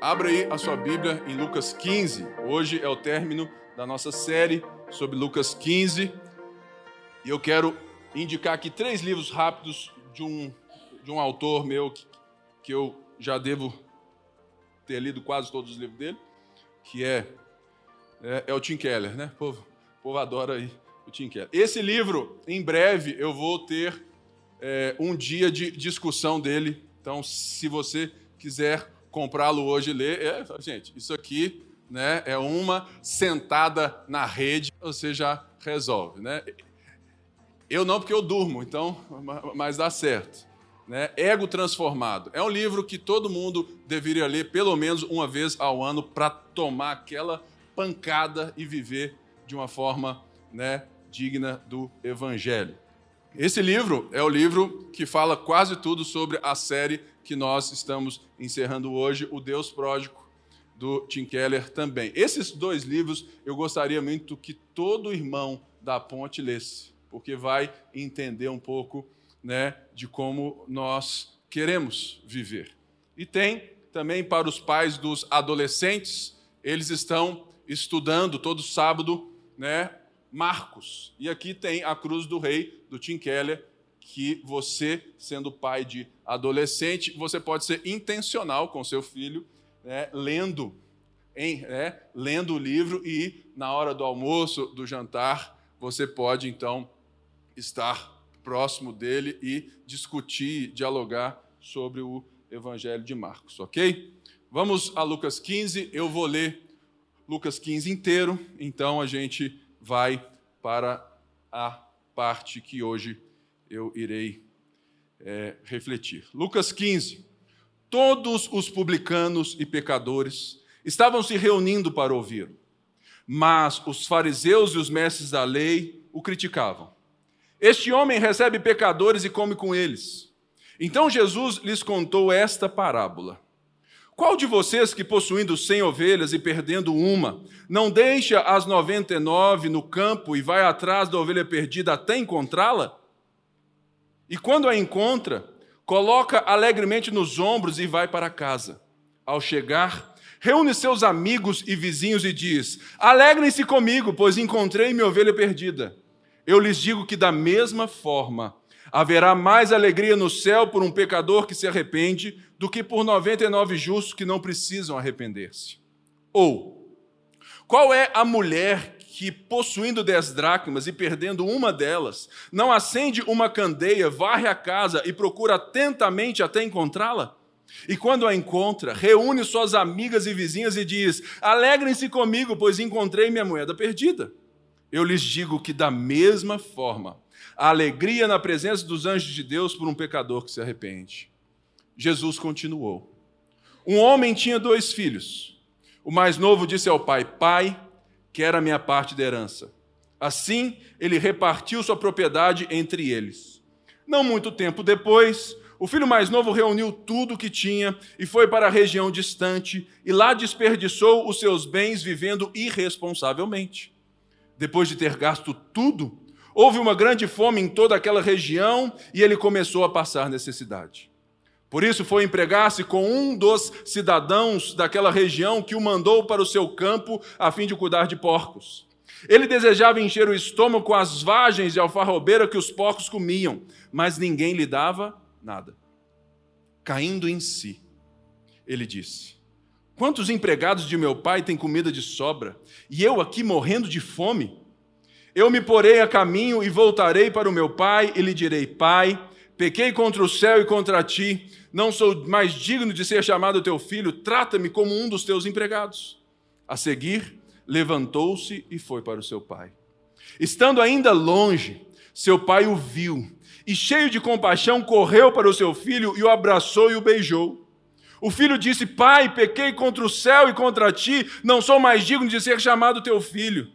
Abra aí a sua Bíblia em Lucas 15. Hoje é o término da nossa série sobre Lucas 15. E eu quero indicar aqui três livros rápidos de um, de um autor meu que, que eu já devo ter lido quase todos os livros dele, que é, é, é o Tim Keller, né? O povo, o povo adora aí o Tim Keller. Esse livro, em breve, eu vou ter é, um dia de discussão dele. Então, se você quiser comprá-lo hoje e ler, é, gente, isso aqui né, é uma sentada na rede, você já resolve. Né? Eu não, porque eu durmo, então, mas dá certo. Né? Ego Transformado. É um livro que todo mundo deveria ler pelo menos uma vez ao ano para tomar aquela pancada e viver de uma forma né, digna do Evangelho. Esse livro é o livro que fala quase tudo sobre a série que nós estamos encerrando hoje, O Deus Pródigo, do Tim Keller também. Esses dois livros eu gostaria muito que todo irmão da ponte lesse, porque vai entender um pouco né, de como nós queremos viver. E tem também para os pais dos adolescentes, eles estão estudando todo sábado né, Marcos. E aqui tem a Cruz do Rei, do Tim Keller, que você, sendo pai de adolescente, você pode ser intencional com seu filho, né, lendo, em, né, lendo o livro e na hora do almoço, do jantar, você pode então estar próximo dele e discutir, dialogar sobre o Evangelho de Marcos, ok? Vamos a Lucas 15, eu vou ler Lucas 15 inteiro, então a gente vai para a parte que hoje eu irei é, refletir. Lucas 15. Todos os publicanos e pecadores estavam se reunindo para ouvir, mas os fariseus e os mestres da lei o criticavam. Este homem recebe pecadores e come com eles. Então Jesus lhes contou esta parábola. Qual de vocês que possuindo cem ovelhas e perdendo uma, não deixa as noventa e nove no campo e vai atrás da ovelha perdida até encontrá-la? E quando a encontra, coloca alegremente nos ombros e vai para casa. Ao chegar, reúne seus amigos e vizinhos e diz: Alegrem-se comigo, pois encontrei minha ovelha perdida. Eu lhes digo que da mesma forma haverá mais alegria no céu por um pecador que se arrepende do que por 99 justos que não precisam arrepender-se. Ou, qual é a mulher que, possuindo dez dracmas e perdendo uma delas, não acende uma candeia, varre a casa e procura atentamente até encontrá-la? E quando a encontra, reúne suas amigas e vizinhas e diz: Alegrem-se comigo, pois encontrei minha moeda perdida. Eu lhes digo que, da mesma forma, a alegria na presença dos anjos de Deus por um pecador que se arrepende. Jesus continuou. Um homem tinha dois filhos. O mais novo disse ao pai: Pai, quer a minha parte da herança. Assim, ele repartiu sua propriedade entre eles. Não muito tempo depois, o filho mais novo reuniu tudo o que tinha e foi para a região distante, e lá desperdiçou os seus bens vivendo irresponsavelmente. Depois de ter gasto tudo, houve uma grande fome em toda aquela região e ele começou a passar necessidade. Por isso foi empregar-se com um dos cidadãos daquela região que o mandou para o seu campo a fim de cuidar de porcos. Ele desejava encher o estômago com as vagens de alfarrobeira que os porcos comiam, mas ninguém lhe dava nada. Caindo em si, ele disse: Quantos empregados de meu pai têm comida de sobra, e eu aqui morrendo de fome? Eu me porei a caminho e voltarei para o meu pai e lhe direi: Pai, pequei contra o céu e contra ti não sou mais digno de ser chamado teu filho, trata-me como um dos teus empregados. A seguir, levantou-se e foi para o seu pai. Estando ainda longe, seu pai o viu e, cheio de compaixão, correu para o seu filho e o abraçou e o beijou. O filho disse: Pai, pequei contra o céu e contra ti, não sou mais digno de ser chamado teu filho.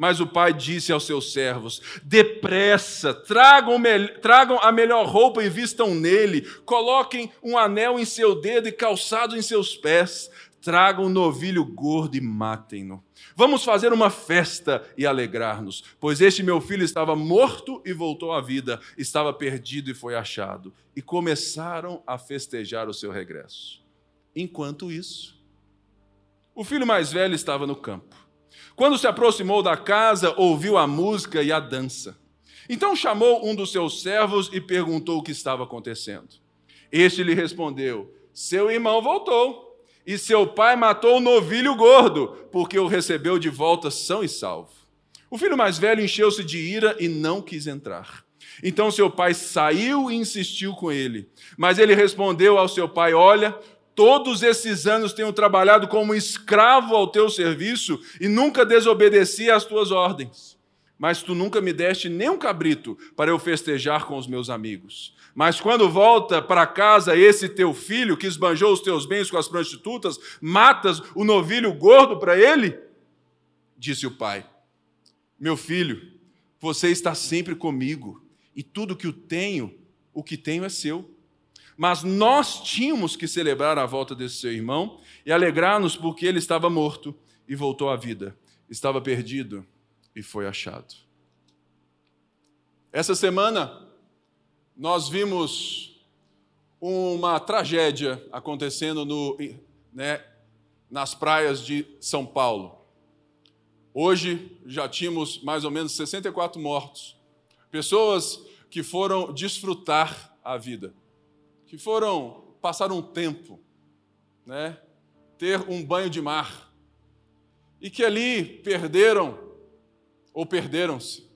Mas o pai disse aos seus servos: Depressa, tragam, tragam, a melhor roupa e vistam nele, coloquem um anel em seu dedo e calçado em seus pés, tragam um novilho gordo e matem-no. Vamos fazer uma festa e alegrar-nos, pois este meu filho estava morto e voltou à vida, estava perdido e foi achado. E começaram a festejar o seu regresso. Enquanto isso, O filho mais velho estava no campo. Quando se aproximou da casa, ouviu a música e a dança. Então chamou um dos seus servos e perguntou o que estava acontecendo. Este lhe respondeu: Seu irmão voltou, e seu pai matou o novilho gordo, porque o recebeu de volta são e salvo. O filho mais velho encheu-se de ira e não quis entrar. Então seu pai saiu e insistiu com ele. Mas ele respondeu ao seu pai: Olha, todos esses anos tenho trabalhado como escravo ao teu serviço e nunca desobedeci às tuas ordens. Mas tu nunca me deste nem um cabrito para eu festejar com os meus amigos. Mas quando volta para casa esse teu filho que esbanjou os teus bens com as prostitutas, matas o novilho gordo para ele? Disse o pai: Meu filho, você está sempre comigo e tudo que eu tenho, o que tenho é seu. Mas nós tínhamos que celebrar a volta desse seu irmão e alegrar-nos porque ele estava morto e voltou à vida, estava perdido e foi achado. Essa semana nós vimos uma tragédia acontecendo no, né, nas praias de São Paulo. Hoje já tínhamos mais ou menos 64 mortos. Pessoas que foram desfrutar a vida, que foram passar um tempo, né, ter um banho de mar, e que ali perderam ou perderam-se.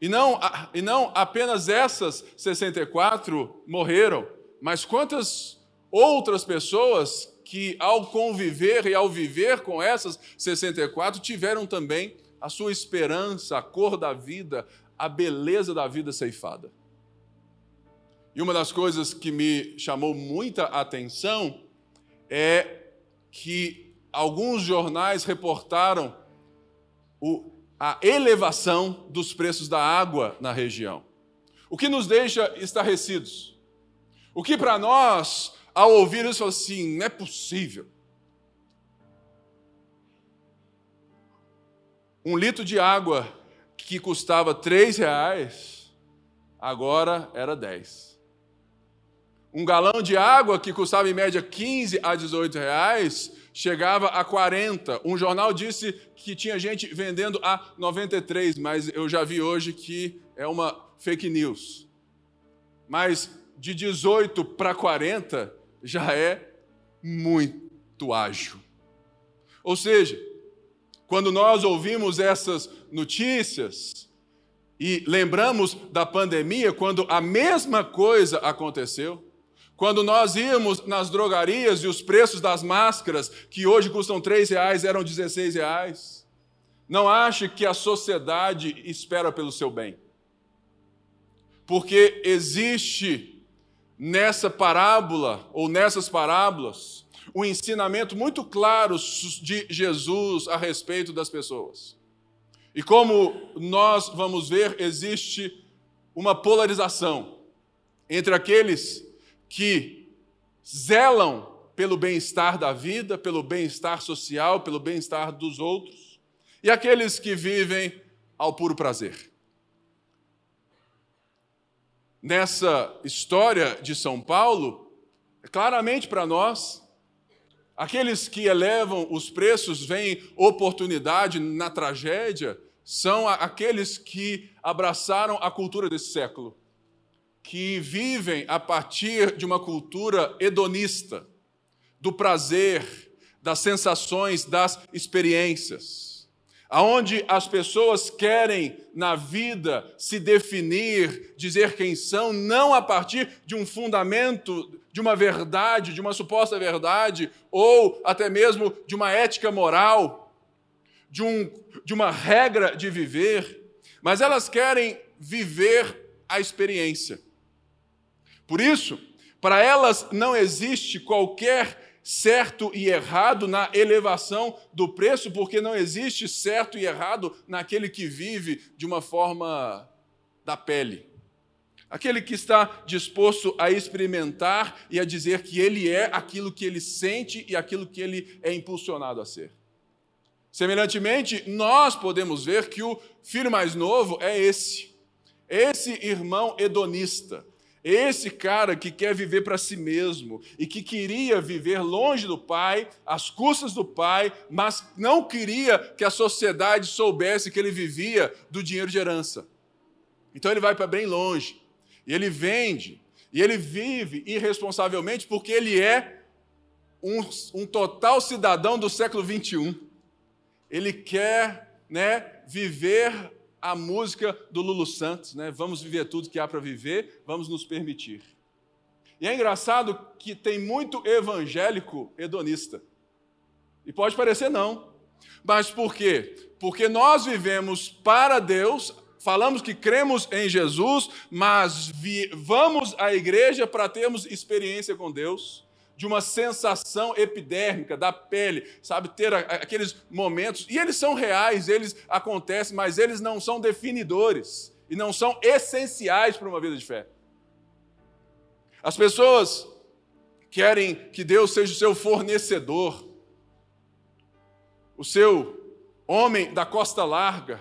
E não, e não apenas essas 64 morreram, mas quantas outras pessoas que, ao conviver e ao viver com essas 64, tiveram também a sua esperança, a cor da vida, a beleza da vida ceifada. E uma das coisas que me chamou muita atenção é que alguns jornais reportaram o, a elevação dos preços da água na região. O que nos deixa estarrecidos. O que para nós, ao ouvir isso, assim, não é possível. Um litro de água que custava três reais, agora era 10. Um galão de água que custava em média 15 a 18 reais, chegava a 40. Um jornal disse que tinha gente vendendo a 93, mas eu já vi hoje que é uma fake news. Mas de 18 para 40 já é muito ágil. Ou seja, quando nós ouvimos essas notícias e lembramos da pandemia, quando a mesma coisa aconteceu, quando nós íamos nas drogarias e os preços das máscaras, que hoje custam três reais, eram 16 reais. Não ache que a sociedade espera pelo seu bem. Porque existe nessa parábola, ou nessas parábolas, um ensinamento muito claro de Jesus a respeito das pessoas. E como nós vamos ver, existe uma polarização entre aqueles que zelam pelo bem-estar da vida, pelo bem-estar social, pelo bem-estar dos outros, e aqueles que vivem ao puro prazer. Nessa história de São Paulo, claramente para nós, Aqueles que elevam os preços veem oportunidade na tragédia, são aqueles que abraçaram a cultura desse século, que vivem a partir de uma cultura hedonista, do prazer, das sensações, das experiências aonde as pessoas querem na vida se definir, dizer quem são, não a partir de um fundamento, de uma verdade, de uma suposta verdade, ou até mesmo de uma ética moral, de, um, de uma regra de viver, mas elas querem viver a experiência. Por isso, para elas não existe qualquer certo e errado na elevação do preço, porque não existe certo e errado naquele que vive de uma forma da pele. Aquele que está disposto a experimentar e a dizer que ele é aquilo que ele sente e aquilo que ele é impulsionado a ser. Semelhantemente, nós podemos ver que o filho mais novo é esse, esse irmão hedonista, Esse cara que quer viver para si mesmo e que queria viver longe do pai, às custas do pai, mas não queria que a sociedade soubesse que ele vivia do dinheiro de herança. Então ele vai para bem longe, e ele vende, e ele vive irresponsavelmente porque ele é um, um total cidadão do século 21. Ele quer né, viver a música do Lulu Santos, né? Vamos viver tudo que há para viver, vamos nos permitir. E é engraçado que tem muito evangélico hedonista. E pode parecer não. Mas por quê? Porque nós vivemos para Deus, falamos que cremos em Jesus, mas vamos à igreja para termos experiência com Deus de uma sensação epidérmica da pele, sabe? Ter aqueles momentos. E eles são reais, eles acontecem, mas eles não são definidores e não são essenciais para uma vida de fé. As pessoas querem que Deus seja o seu fornecedor, o seu homem da costa larga,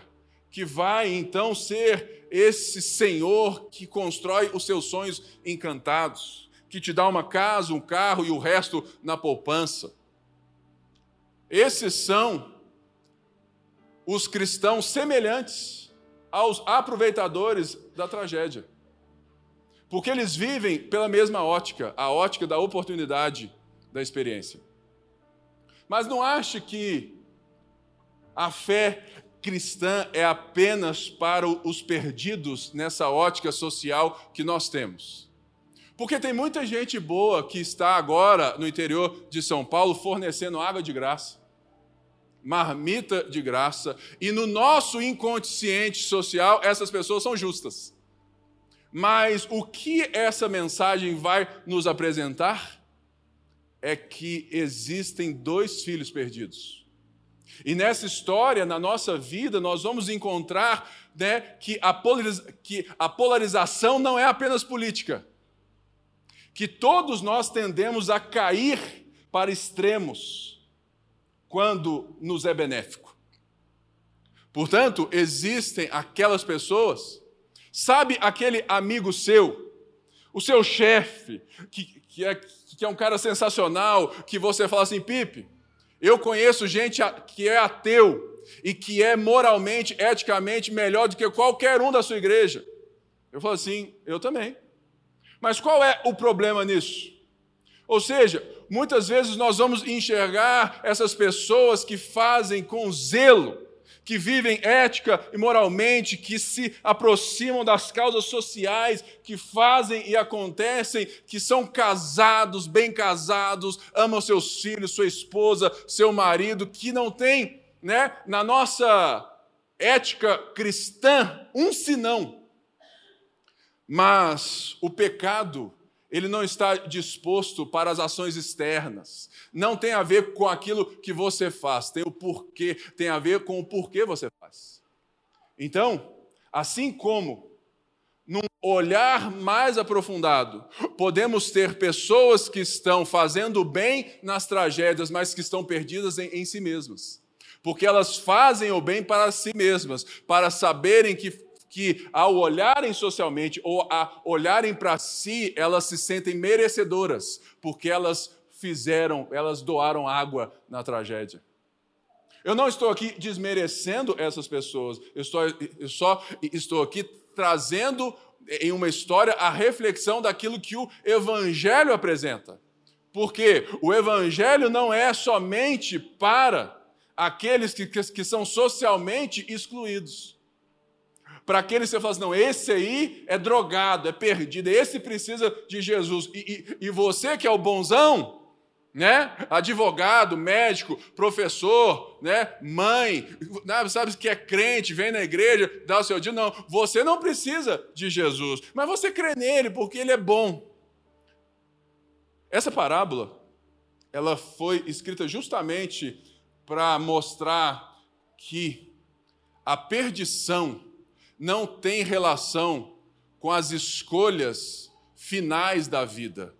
que vai então ser esse senhor que constrói os seus sonhos encantados que te dá uma casa, um carro e o resto na poupança. Esses são os cristãos semelhantes aos aproveitadores da tragédia. Porque eles vivem pela mesma ótica, a ótica da oportunidade da experiência. Mas não ache que a fé cristã é apenas para os perdidos nessa ótica social que nós temos. Porque tem muita gente boa que está agora no interior de São Paulo fornecendo água de graça, marmita de graça, e no nosso inconsciente social essas pessoas são justas. Mas o que essa mensagem vai nos apresentar é que existem dois filhos perdidos. E nessa história, na nossa vida, nós vamos encontrar né, que, a que a polarização não é apenas política que todos nós tendemos a cair para extremos quando nos é benéfico. Portanto, existem aquelas pessoas, sabe aquele amigo seu, o seu chefe, que, que, é, que é um cara sensacional, que você fala assim, Pipe, eu conheço gente que é ateu e que é moralmente, eticamente melhor do que qualquer um da sua igreja. Eu falo assim, eu também. Mas qual é o problema nisso? Ou seja, muitas vezes nós vamos enxergar essas pessoas que fazem com zelo, que vivem ética e moralmente, que se aproximam das causas sociais, que fazem e acontecem, que são casados, bem casados, amam seus filhos, sua esposa, seu marido, que não tem, né, na nossa ética cristã, um sinão mas o pecado, ele não está disposto para as ações externas. Não tem a ver com aquilo que você faz, tem o porquê, tem a ver com o porquê você faz. Então, assim como num olhar mais aprofundado, podemos ter pessoas que estão fazendo bem nas tragédias, mas que estão perdidas em, em si mesmas. Porque elas fazem o bem para si mesmas, para saberem que que, ao olharem socialmente ou a olharem para si, elas se sentem merecedoras, porque elas fizeram, elas doaram água na tragédia. Eu não estou aqui desmerecendo essas pessoas, eu, estou, eu só estou aqui trazendo em uma história a reflexão daquilo que o Evangelho apresenta. Porque o Evangelho não é somente para aqueles que, que, que são socialmente excluídos para aqueles que você fala assim, não, esse aí é drogado, é perdido, esse precisa de Jesus. E, e, e você que é o bonzão, né? Advogado, médico, professor, né? Mãe, né? sabe que é crente, vem na igreja, dá o seu dia. Não, você não precisa de Jesus, mas você crê nele porque ele é bom. Essa parábola, ela foi escrita justamente para mostrar que a perdição não tem relação com as escolhas finais da vida,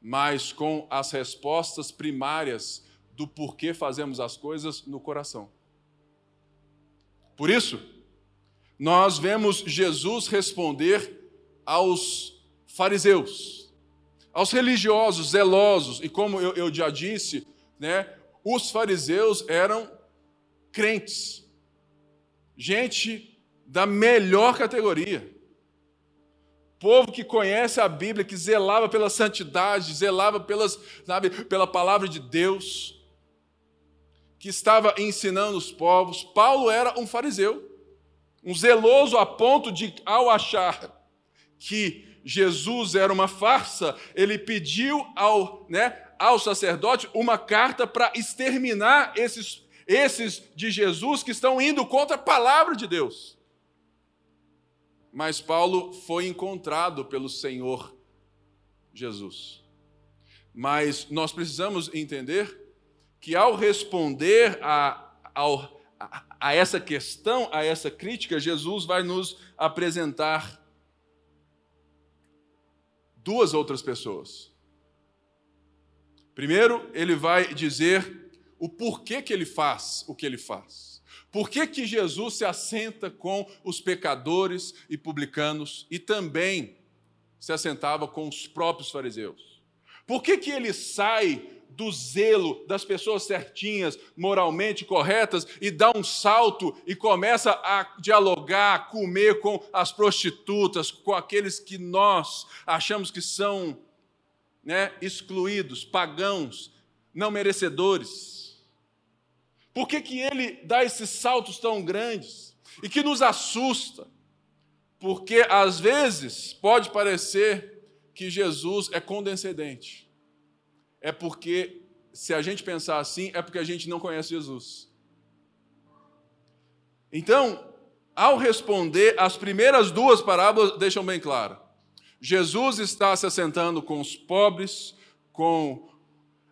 mas com as respostas primárias do porquê fazemos as coisas no coração. Por isso, nós vemos Jesus responder aos fariseus, aos religiosos, zelosos, e como eu, eu já disse, né, os fariseus eram crentes, gente da melhor categoria. Povo que conhece a Bíblia, que zelava pela santidade, zelava pelas, sabe, pela palavra de Deus, que estava ensinando os povos. Paulo era um fariseu, um zeloso a ponto de, ao achar que Jesus era uma farsa, ele pediu ao, né, ao sacerdote uma carta para exterminar esses, esses de Jesus que estão indo contra a palavra de Deus. Mas Paulo foi encontrado pelo Senhor Jesus. Mas nós precisamos entender que ao responder a, a, a essa questão, a essa crítica, Jesus vai nos apresentar duas outras pessoas. Primeiro, ele vai dizer o porquê que ele faz o que ele faz. Por que, que Jesus se assenta com os pecadores e publicanos e também se assentava com os próprios fariseus? Por que, que ele sai do zelo das pessoas certinhas, moralmente corretas, e dá um salto e começa a dialogar, a comer com as prostitutas, com aqueles que nós achamos que são né, excluídos, pagãos, não merecedores. Por que, que ele dá esses saltos tão grandes e que nos assusta? Porque às vezes pode parecer que Jesus é condescendente é porque, se a gente pensar assim, é porque a gente não conhece Jesus. Então, ao responder, as primeiras duas parábolas deixam bem claro. Jesus está se assentando com os pobres, com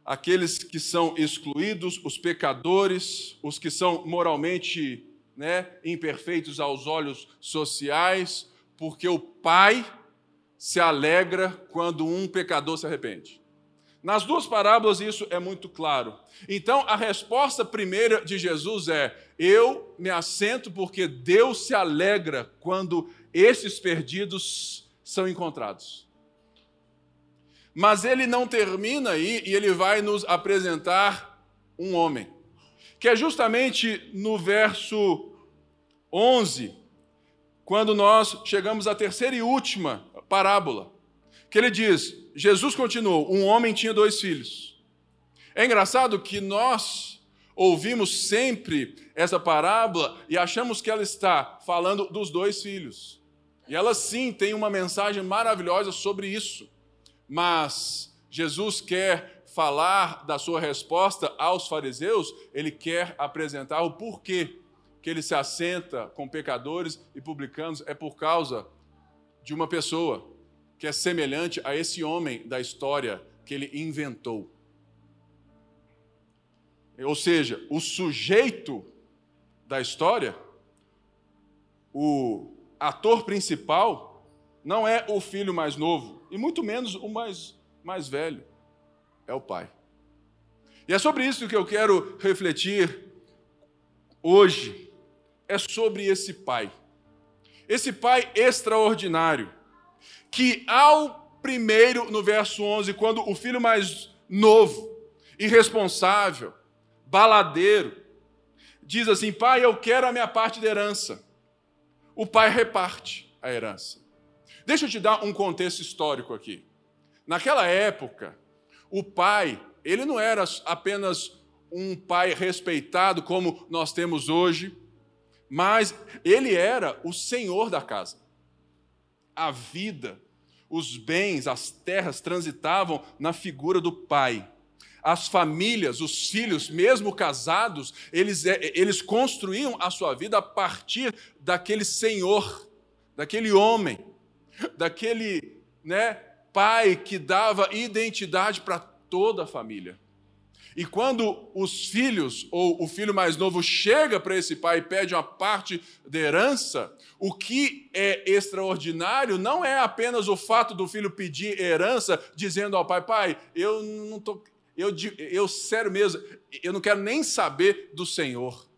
aqueles que são excluídos, os pecadores, os que são moralmente né, imperfeitos aos olhos sociais, porque o Pai se alegra quando um pecador se arrepende. Nas duas parábolas isso é muito claro. Então, a resposta primeira de Jesus é: Eu me assento porque Deus se alegra quando esses perdidos são encontrados. Mas ele não termina aí e ele vai nos apresentar um homem, que é justamente no verso 11, quando nós chegamos à terceira e última parábola, que ele diz: Jesus continuou: um homem tinha dois filhos. É engraçado que nós ouvimos sempre essa parábola e achamos que ela está falando dos dois filhos. E ela sim tem uma mensagem maravilhosa sobre isso. Mas Jesus quer falar da sua resposta aos fariseus, ele quer apresentar o porquê que ele se assenta com pecadores e publicanos é por causa de uma pessoa que é semelhante a esse homem da história que ele inventou. Ou seja, o sujeito da história, o ator principal, não é o filho mais novo, e muito menos o mais, mais velho, é o pai. E é sobre isso que eu quero refletir hoje. É sobre esse pai. Esse pai extraordinário que ao primeiro, no verso 11, quando o filho mais novo, irresponsável, baladeiro, diz assim: Pai, eu quero a minha parte da herança. O pai reparte a herança. Deixa eu te dar um contexto histórico aqui. Naquela época, o pai, ele não era apenas um pai respeitado como nós temos hoje, mas ele era o senhor da casa a vida, os bens, as terras transitavam na figura do pai. As famílias, os filhos, mesmo casados, eles, é, eles construíam a sua vida a partir daquele senhor, daquele homem, daquele né, pai que dava identidade para toda a família. E quando os filhos, ou o filho mais novo, chega para esse pai e pede uma parte da herança, o que é extraordinário não é apenas o fato do filho pedir herança, dizendo ao pai: pai, eu não tô, eu, eu sério mesmo, eu não quero nem saber do Senhor.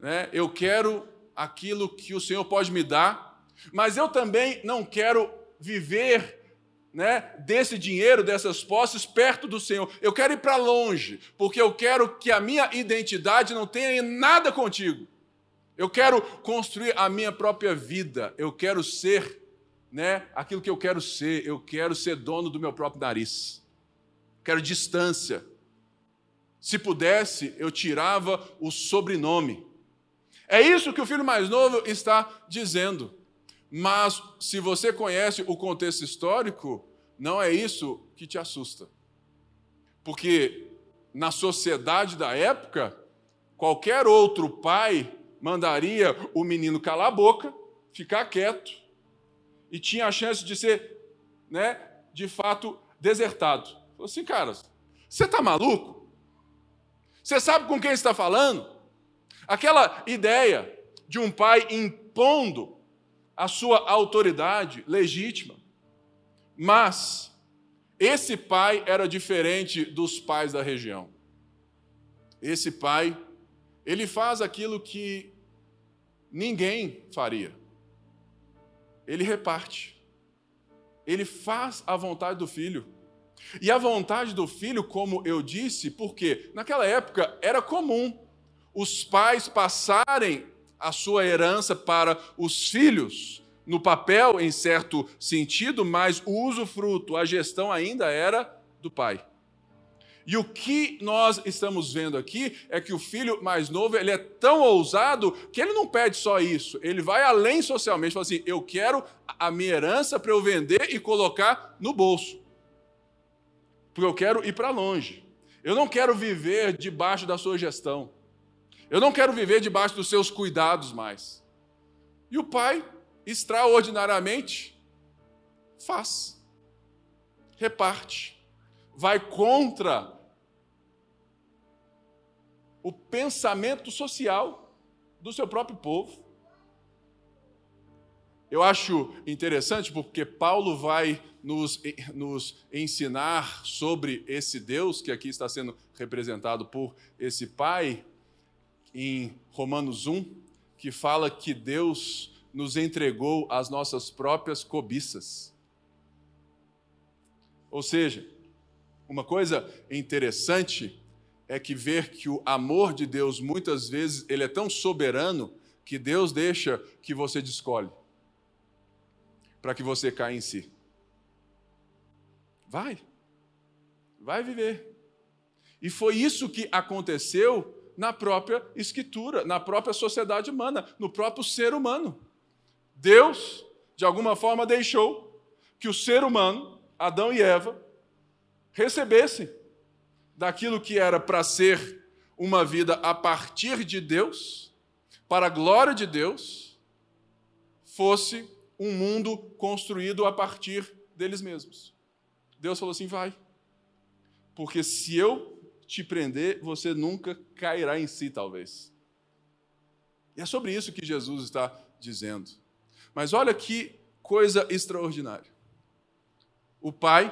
Né? Eu quero aquilo que o Senhor pode me dar, mas eu também não quero viver né, desse dinheiro, dessas posses, perto do Senhor. Eu quero ir para longe, porque eu quero que a minha identidade não tenha nada contigo. Eu quero construir a minha própria vida. Eu quero ser né, aquilo que eu quero ser. Eu quero ser dono do meu próprio nariz. Quero distância. Se pudesse, eu tirava o sobrenome. É isso que o filho mais novo está dizendo. Mas se você conhece o contexto histórico, não é isso que te assusta. Porque na sociedade da época, qualquer outro pai mandaria o menino calar a boca, ficar quieto, e tinha a chance de ser, né, de fato, desertado. Falou assim, cara, você está maluco? Você sabe com quem está falando? Aquela ideia de um pai impondo a sua autoridade legítima. Mas esse pai era diferente dos pais da região. Esse pai, ele faz aquilo que ninguém faria. Ele reparte. Ele faz a vontade do filho. E a vontade do filho, como eu disse, porque naquela época era comum os pais passarem a sua herança para os filhos, no papel, em certo sentido, mas o usufruto, a gestão ainda era do pai. E o que nós estamos vendo aqui é que o filho mais novo ele é tão ousado que ele não pede só isso, ele vai além socialmente, fala assim: eu quero a minha herança para eu vender e colocar no bolso, porque eu quero ir para longe. Eu não quero viver debaixo da sua gestão. Eu não quero viver debaixo dos seus cuidados mais. E o pai, extraordinariamente, faz, reparte, vai contra o pensamento social do seu próprio povo. Eu acho interessante porque Paulo vai nos, nos, ensinar sobre esse Deus que aqui está sendo representado por esse Pai em Romanos 1, que fala que Deus nos entregou as nossas próprias cobiças. Ou seja, uma coisa interessante é que ver que o amor de Deus muitas vezes ele é tão soberano que Deus deixa que você descolhe para que você caia em si. Vai. Vai viver. E foi isso que aconteceu na própria escritura, na própria sociedade humana, no próprio ser humano. Deus, de alguma forma, deixou que o ser humano, Adão e Eva, recebessem daquilo que era para ser uma vida a partir de Deus, para a glória de Deus, fosse um mundo construído a partir deles mesmos. Deus falou assim: vai. Porque se eu te prender, você nunca cairá em si, talvez. E é sobre isso que Jesus está dizendo. Mas olha que coisa extraordinária. O pai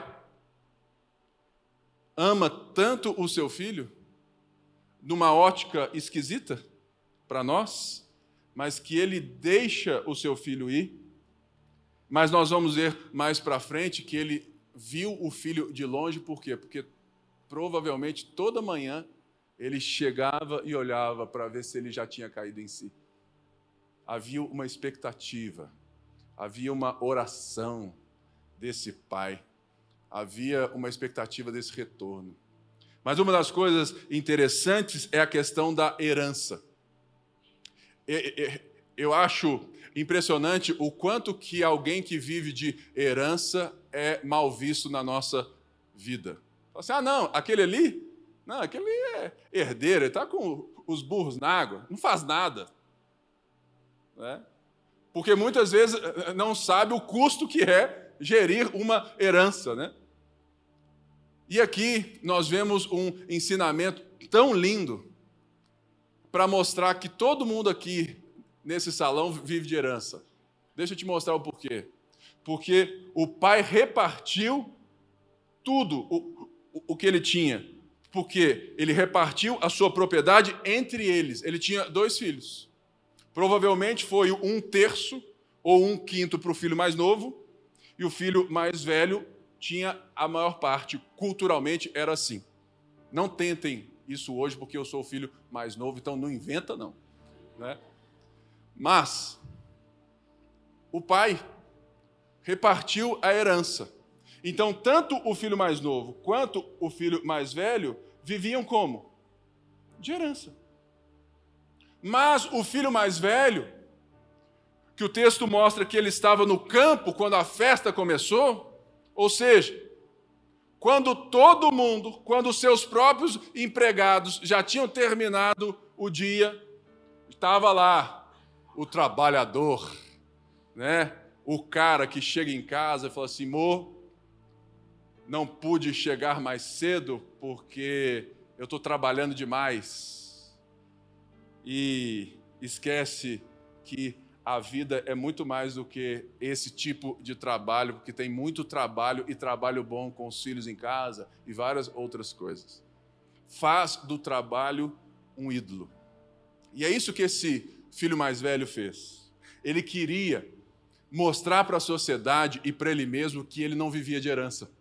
ama tanto o seu filho, numa ótica esquisita para nós, mas que ele deixa o seu filho ir. Mas nós vamos ver mais para frente que ele viu o filho de longe, por quê? Porque provavelmente toda manhã ele chegava e olhava para ver se ele já tinha caído em si. Havia uma expectativa, havia uma oração desse pai, havia uma expectativa desse retorno. Mas uma das coisas interessantes é a questão da herança. Eu acho impressionante o quanto que alguém que vive de herança é mal visto na nossa vida. Fala assim, ah, não, aquele ali, não, aquele é herdeiro, ele está com os burros na água, não faz nada. Né? Porque muitas vezes eh, eh, não sabe o custo que é gerir uma herança. Né? E aqui nós vemos um ensinamento tão lindo para mostrar que todo mundo aqui nesse salão vive de herança. Deixa eu te mostrar o porquê. Porque o pai repartiu tudo, o que ele tinha, porque ele repartiu a sua propriedade entre eles. Ele tinha dois filhos. Provavelmente foi um terço ou um quinto para o filho mais novo, e o filho mais velho tinha a maior parte, culturalmente, era assim. Não tentem isso hoje, porque eu sou o filho mais novo, então não inventa, não. Né? Mas, o pai repartiu a herança. Então, tanto o filho mais novo quanto o filho mais velho viviam como? De herança. Mas o filho mais velho, que o texto mostra que ele estava no campo quando a festa começou, ou seja, quando todo mundo, quando seus próprios empregados já tinham terminado o dia, estava lá o trabalhador, né? O cara que chega em casa e fala assim: "Mo, não pude chegar mais cedo porque eu estou trabalhando demais. E esquece que a vida é muito mais do que esse tipo de trabalho, porque tem muito trabalho e trabalho bom com os filhos em casa e várias outras coisas. Faz do trabalho um ídolo. E é isso que esse filho mais velho fez. Ele queria mostrar para a sociedade e para ele mesmo que ele não vivia de herança.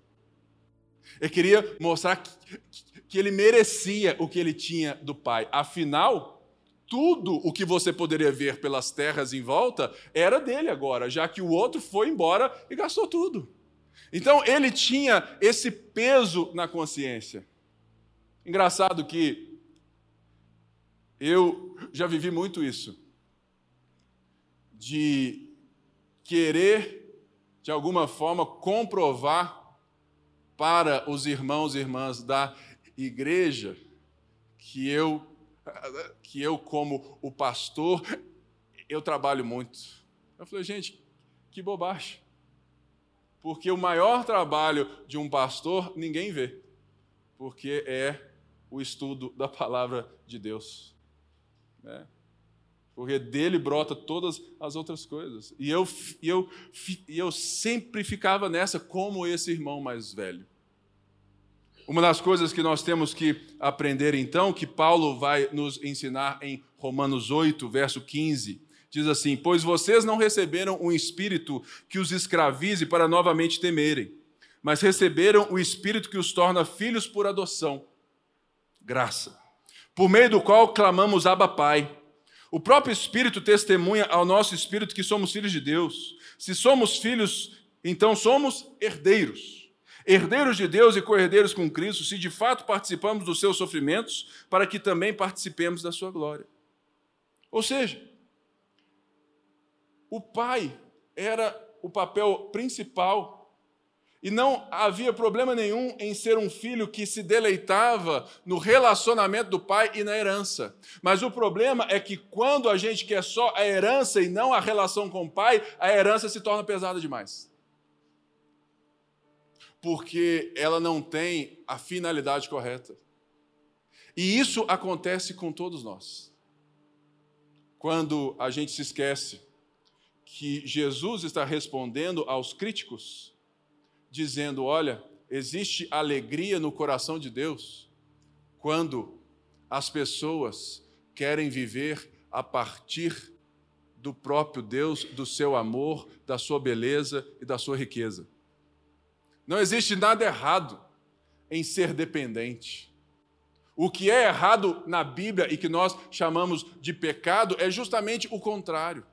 Ele queria mostrar que, que ele merecia o que ele tinha do pai. Afinal, tudo o que você poderia ver pelas terras em volta era dele agora, já que o outro foi embora e gastou tudo. Então ele tinha esse peso na consciência. Engraçado que eu já vivi muito isso, de querer, de alguma forma, comprovar para os irmãos e irmãs da igreja que eu que eu como o pastor eu trabalho muito. Eu falei, gente, que bobagem. Porque o maior trabalho de um pastor ninguém vê, porque é o estudo da palavra de Deus. Né? Porque dele brota todas as outras coisas. E eu, eu, eu sempre ficava nessa, como esse irmão mais velho. Uma das coisas que nós temos que aprender então, que Paulo vai nos ensinar em Romanos 8, verso 15, diz assim: Pois vocês não receberam um espírito que os escravize para novamente temerem, mas receberam o espírito que os torna filhos por adoção. Graça. Por meio do qual clamamos Abba Pai. O próprio Espírito testemunha ao nosso espírito que somos filhos de Deus. Se somos filhos, então somos herdeiros herdeiros de Deus e co-herdeiros com Cristo, se de fato participamos dos seus sofrimentos, para que também participemos da sua glória. Ou seja, o pai era o papel principal e não havia problema nenhum em ser um filho que se deleitava no relacionamento do pai e na herança. Mas o problema é que quando a gente quer só a herança e não a relação com o pai, a herança se torna pesada demais porque ela não tem a finalidade correta. E isso acontece com todos nós. Quando a gente se esquece que Jesus está respondendo aos críticos, dizendo: olha, existe alegria no coração de Deus quando as pessoas querem viver a partir do próprio Deus, do seu amor, da sua beleza e da sua riqueza. Não existe nada errado em ser dependente. O que é errado na Bíblia e que nós chamamos de pecado é justamente o contrário.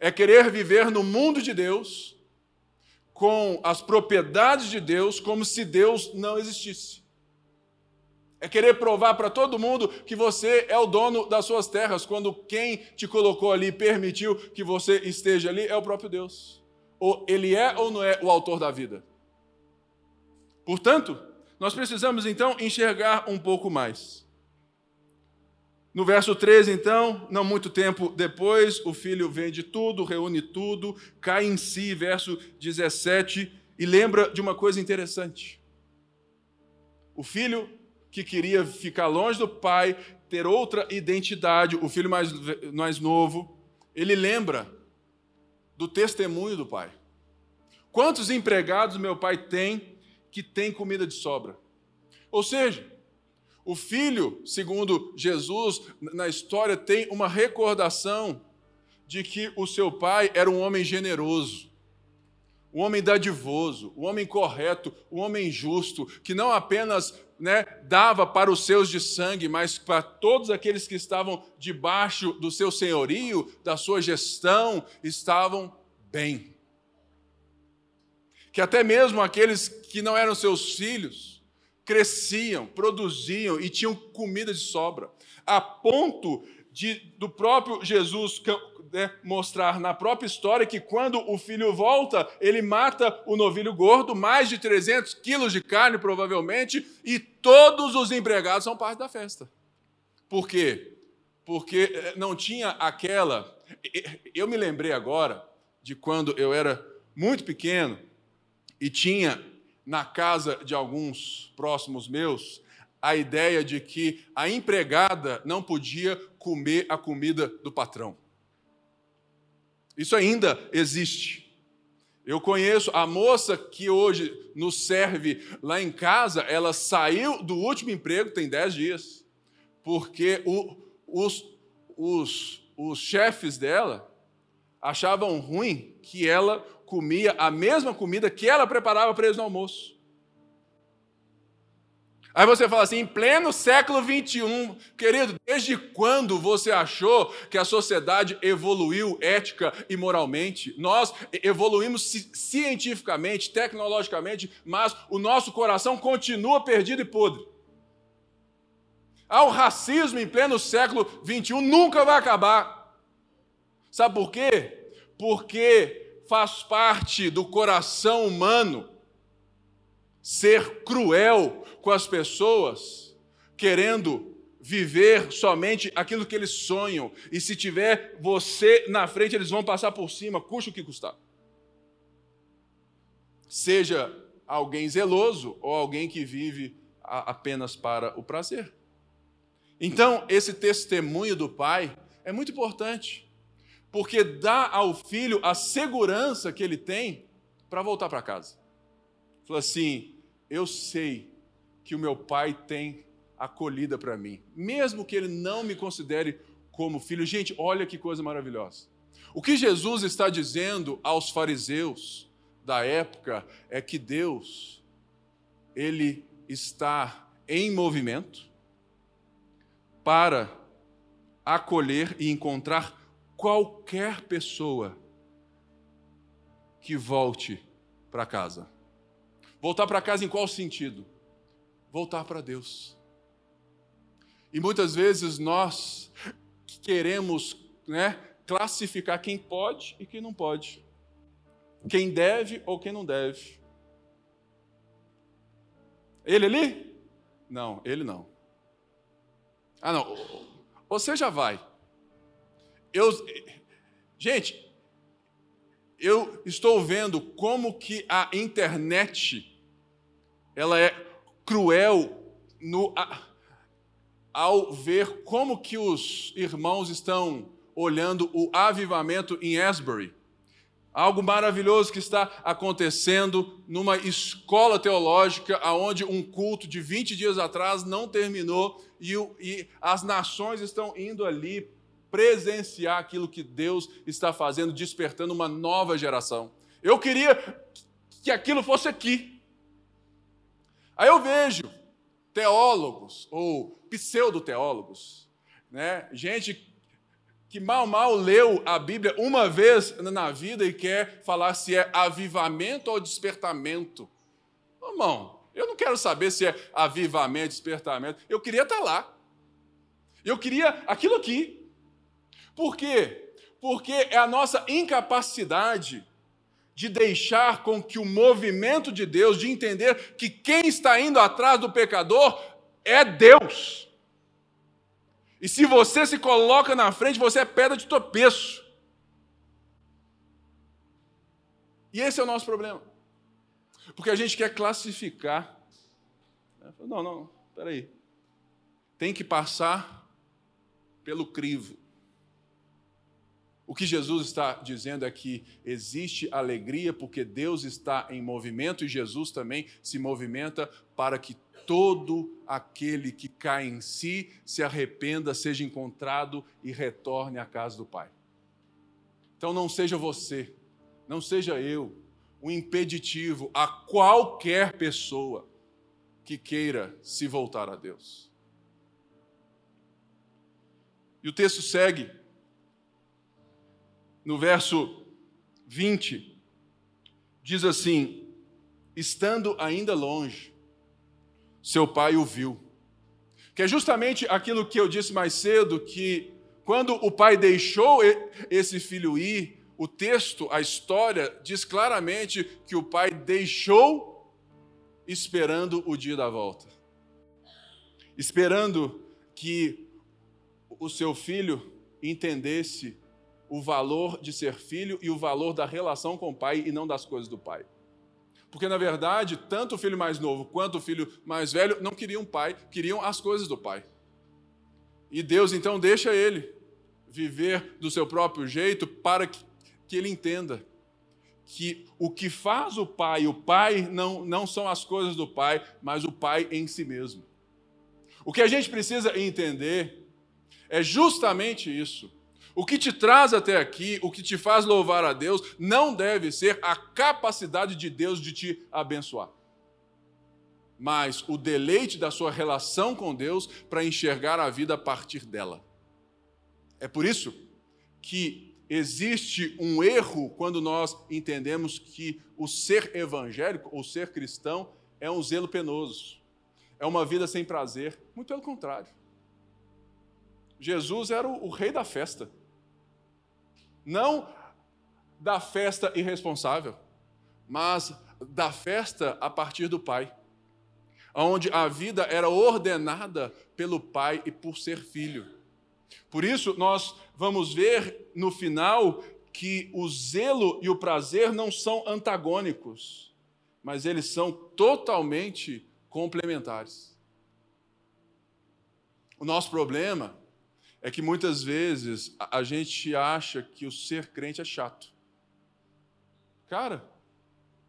É querer viver no mundo de Deus, com as propriedades de Deus, como se Deus não existisse. É querer provar para todo mundo que você é o dono das suas terras, quando quem te colocou ali, permitiu que você esteja ali, é o próprio Deus. Ou ele é ou não é o autor da vida? Portanto, nós precisamos então enxergar um pouco mais. No verso 13, então, não muito tempo depois, o filho vende tudo, reúne tudo, cai em si, verso 17, e lembra de uma coisa interessante. O filho que queria ficar longe do pai, ter outra identidade, o filho mais, mais novo, ele lembra do testemunho do pai. Quantos empregados meu pai tem que tem comida de sobra. Ou seja, o filho, segundo Jesus, na história, tem uma recordação de que o seu pai era um homem generoso, o homem dadivoso, o homem correto, o homem justo, que não apenas né, dava para os seus de sangue, mas para todos aqueles que estavam debaixo do seu senhorio, da sua gestão, estavam bem. Que até mesmo aqueles que não eram seus filhos cresciam, produziam e tinham comida de sobra, a ponto de, do próprio Jesus né, mostrar na própria história que quando o filho volta, ele mata o novilho gordo, mais de 300 quilos de carne, provavelmente, e todos os empregados são parte da festa. Por quê? Porque eh, não tinha aquela. Eu me lembrei agora de quando eu era muito pequeno e tinha na casa de alguns próximos meus a ideia de que a empregada não podia comer a comida do patrão. Isso ainda existe. Eu conheço a moça que hoje nos serve lá em casa, ela saiu do último emprego, tem 10 dias, porque o, os, os, os chefes dela achavam ruim que ela comia a mesma comida que ela preparava para eles no almoço. Aí você fala assim, em pleno século 21, querido, desde quando você achou que a sociedade evoluiu ética e moralmente? Nós evoluímos cientificamente, tecnologicamente, mas o nosso coração continua perdido e podre. Ah, o racismo em pleno século 21 nunca vai acabar. Sabe por quê? Porque faz parte do coração humano ser cruel com as pessoas, querendo viver somente aquilo que eles sonham. E se tiver você na frente, eles vão passar por cima, custe o que custar. Seja alguém zeloso ou alguém que vive apenas para o prazer. Então, esse testemunho do pai é muito importante, porque dá ao filho a segurança que ele tem para voltar para casa. Fala assim: eu sei que o meu pai tem acolhida para mim, mesmo que ele não me considere como filho. Gente, olha que coisa maravilhosa. O que Jesus está dizendo aos fariseus da época é que Deus, ele está em movimento para acolher e encontrar qualquer pessoa que volte para casa. Voltar para casa em qual sentido? Voltar para Deus. E muitas vezes nós queremos né, classificar quem pode e quem não pode, quem deve ou quem não deve. Ele ali? Não, ele não. Ah, não. Você já vai. Eu, gente, eu estou vendo como que a internet ela é cruel no, a, ao ver como que os irmãos estão olhando o avivamento em Asbury. Algo maravilhoso que está acontecendo numa escola teológica, onde um culto de 20 dias atrás não terminou e, e as nações estão indo ali presenciar aquilo que Deus está fazendo, despertando uma nova geração. Eu queria que aquilo fosse aqui. Aí eu vejo teólogos ou pseudo-teólogos, né? gente que mal, mal leu a Bíblia uma vez na vida e quer falar se é avivamento ou despertamento. Irmão, eu não quero saber se é avivamento, despertamento. Eu queria estar lá. Eu queria aquilo aqui. Por quê? Porque é a nossa incapacidade de deixar com que o movimento de Deus, de entender que quem está indo atrás do pecador é Deus. E se você se coloca na frente, você é pedra de tropeço. E esse é o nosso problema. Porque a gente quer classificar. Não, não, peraí. Tem que passar pelo crivo. O que Jesus está dizendo é que existe alegria porque Deus está em movimento e Jesus também se movimenta para que todo aquele que cai em si se arrependa, seja encontrado e retorne à casa do Pai. Então não seja você, não seja eu, um impeditivo a qualquer pessoa que queira se voltar a Deus. E o texto segue no verso 20, diz assim: estando ainda longe, seu pai o viu. Que é justamente aquilo que eu disse mais cedo, que quando o pai deixou esse filho ir, o texto, a história, diz claramente que o pai deixou esperando o dia da volta. Esperando que o seu filho entendesse o valor de ser filho e o valor da relação com o pai e não das coisas do pai. Porque, na verdade, tanto o filho mais novo quanto o filho mais velho não queriam pai, queriam as coisas do pai. E Deus então deixa ele viver do seu próprio jeito para que, que ele entenda que o que faz o pai, o pai não, não são as coisas do pai, mas o pai em si mesmo. O que a gente precisa entender é justamente isso o que te traz até aqui, o que te faz louvar a Deus, não deve ser a capacidade de Deus de te abençoar, mas o deleite da sua relação com Deus para enxergar a vida a partir dela. É por isso que existe um erro quando nós entendemos que o ser evangélico ou ser cristão é um zelo penoso, é uma vida sem prazer. Muito pelo contrário. Jesus era o, o rei da festa não da festa irresponsável, mas da festa a partir do Pai, onde a vida era ordenada pelo Pai e por ser filho. Por isso, nós vamos ver no final que o zelo e o prazer não são antagônicos, mas eles são totalmente complementares. O nosso problema é que muitas vezes a gente acha que o ser crente é chato. Cara,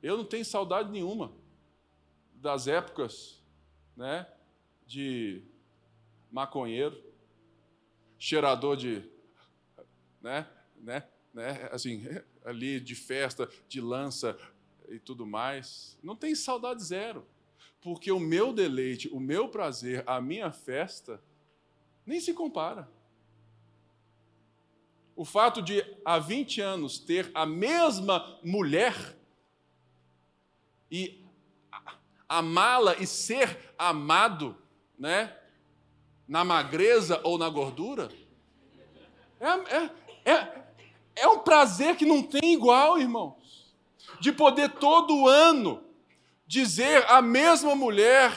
eu não tenho saudade nenhuma das épocas, né, de maconheiro, cheirador de, né, né, né, assim, ali de festa, de lança e tudo mais. Não tem saudade zero, porque o meu deleite, o meu prazer, a minha festa nem se compara. O fato de há 20 anos ter a mesma mulher e amá-la e ser amado, né? Na magreza ou na gordura, é, é, é, é um prazer que não tem igual, irmãos. De poder todo ano dizer a mesma mulher